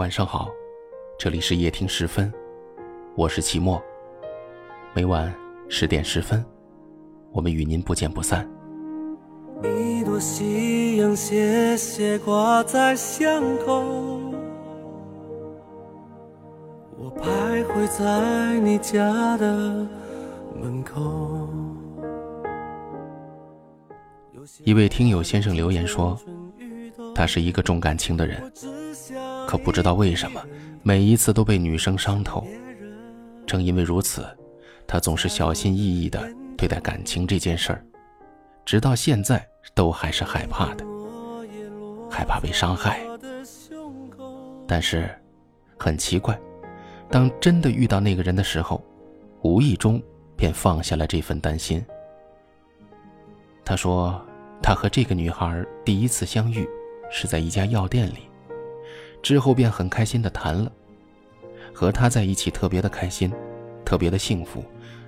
晚上好，这里是夜听时分，我是齐墨。每晚十点十分，我们与您不见不散。一朵夕阳斜斜挂在巷口，我徘徊在你家的门口。一位听友先生留言说，他是一个重感情的人，可不知道为什么，每一次都被女生伤透。正因为如此，他总是小心翼翼地对待感情这件事儿，直到现在都还是害怕的，害怕被伤害。但是，很奇怪，当真的遇到那个人的时候，无意中便放下了这份担心。他说。他和这个女孩第一次相遇，是在一家药店里，之后便很开心的谈了。和他在一起特别的开心，特别的幸福，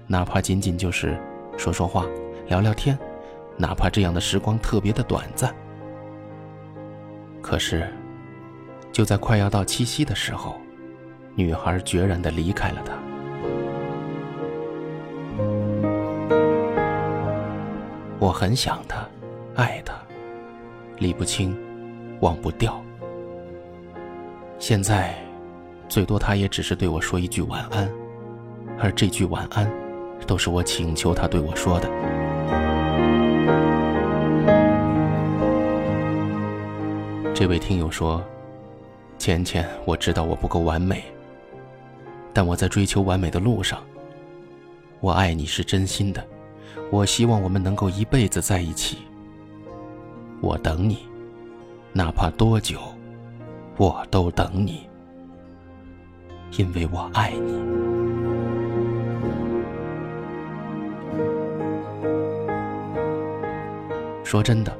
哪怕仅仅就是说说话、聊聊天，哪怕这样的时光特别的短暂。可是，就在快要到七夕的时候，女孩决然的离开了他。我很想他。爱他，理不清，忘不掉。现在，最多他也只是对我说一句晚安，而这句晚安，都是我请求他对我说的。这位听友说：“浅浅，我知道我不够完美，但我在追求完美的路上。我爱你是真心的，我希望我们能够一辈子在一起。”我等你，哪怕多久，我都等你，因为我爱你。说真的，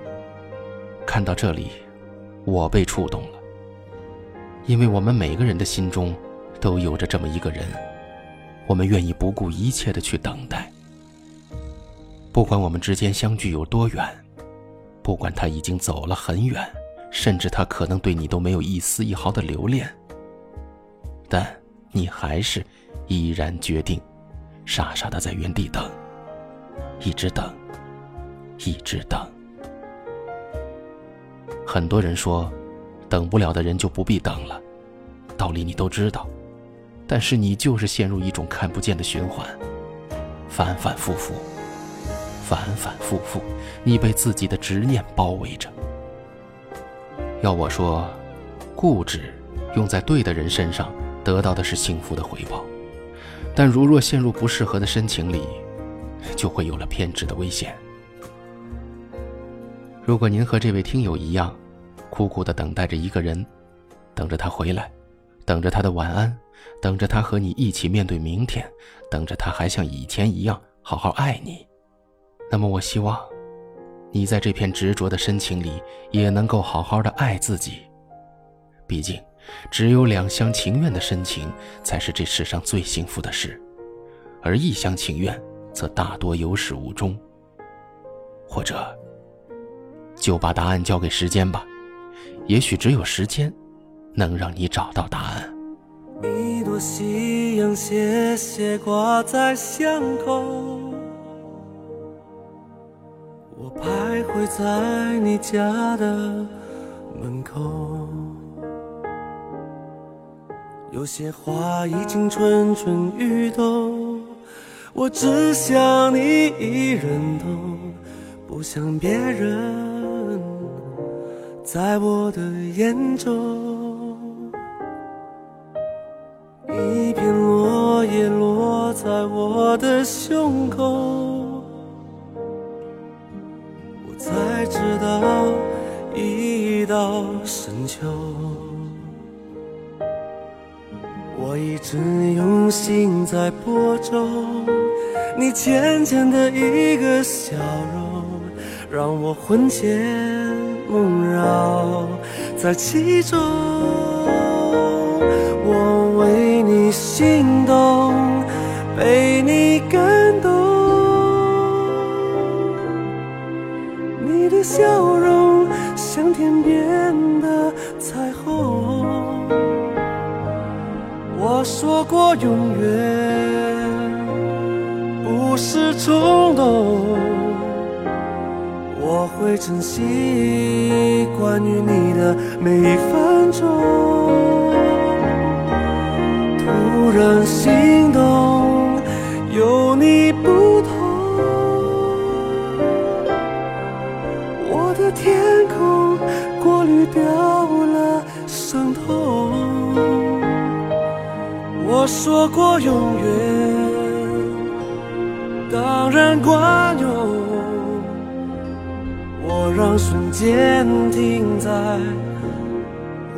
看到这里，我被触动了，因为我们每个人的心中都有着这么一个人，我们愿意不顾一切的去等待，不管我们之间相距有多远。不管他已经走了很远，甚至他可能对你都没有一丝一毫的留恋，但你还是依然决定傻傻的在原地等，一直等，一直等。很多人说，等不了的人就不必等了，道理你都知道，但是你就是陷入一种看不见的循环，反反复复。反反复复，你被自己的执念包围着。要我说，固执用在对的人身上，得到的是幸福的回报；但如若陷入不适合的深情里，就会有了偏执的危险。如果您和这位听友一样，苦苦的等待着一个人，等着他回来，等着他的晚安，等着他和你一起面对明天，等着他还像以前一样好好爱你。那么，我希望，你在这片执着的深情里，也能够好好的爱自己。毕竟，只有两厢情愿的深情，才是这世上最幸福的事，而一厢情愿，则大多有始无终。或者，就把答案交给时间吧，也许只有时间，能让你找到答案。一朵夕阳斜斜挂在巷口。会在你家的门口，有些话已经蠢蠢欲动，我只想你一人懂，不想别人在我的眼中。一片落叶落在我的胸口。到深秋，我一直用心在播种。你浅浅的一个笑容，让我魂牵梦绕在其中。我为你心动，被你感动。你的笑天边的彩虹，我说过永远不是冲动，我会珍惜关于你的每一分钟。突然心动，有你不掉了伤痛。我说过永远，当然管用。我让瞬间停在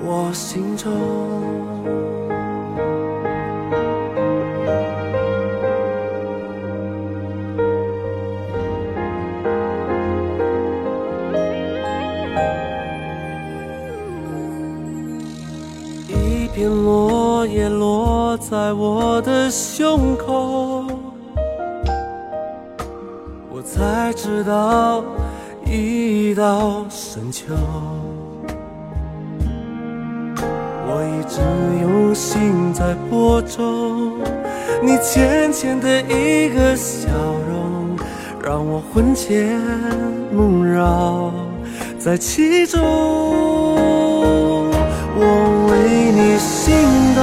我心中。在我的胸口，我才知道已到深秋。我一直用心在播种，你浅浅的一个笑容，让我魂牵梦绕在其中。我为你心动，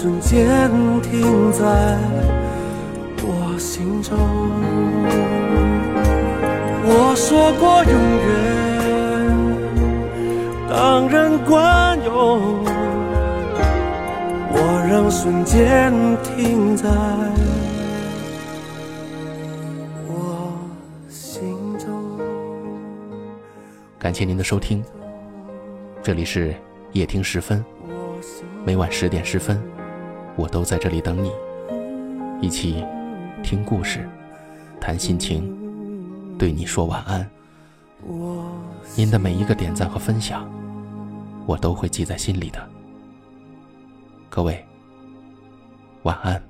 瞬间停在我心中。我说过永远，当然管用。我让瞬间停在我心中。感谢您的收听，这里是夜听时分，每晚十点十分，我都在这里等你，一起听故事，谈心情，对你说晚安。您的每一个点赞和分享，我都会记在心里的。各位，晚安。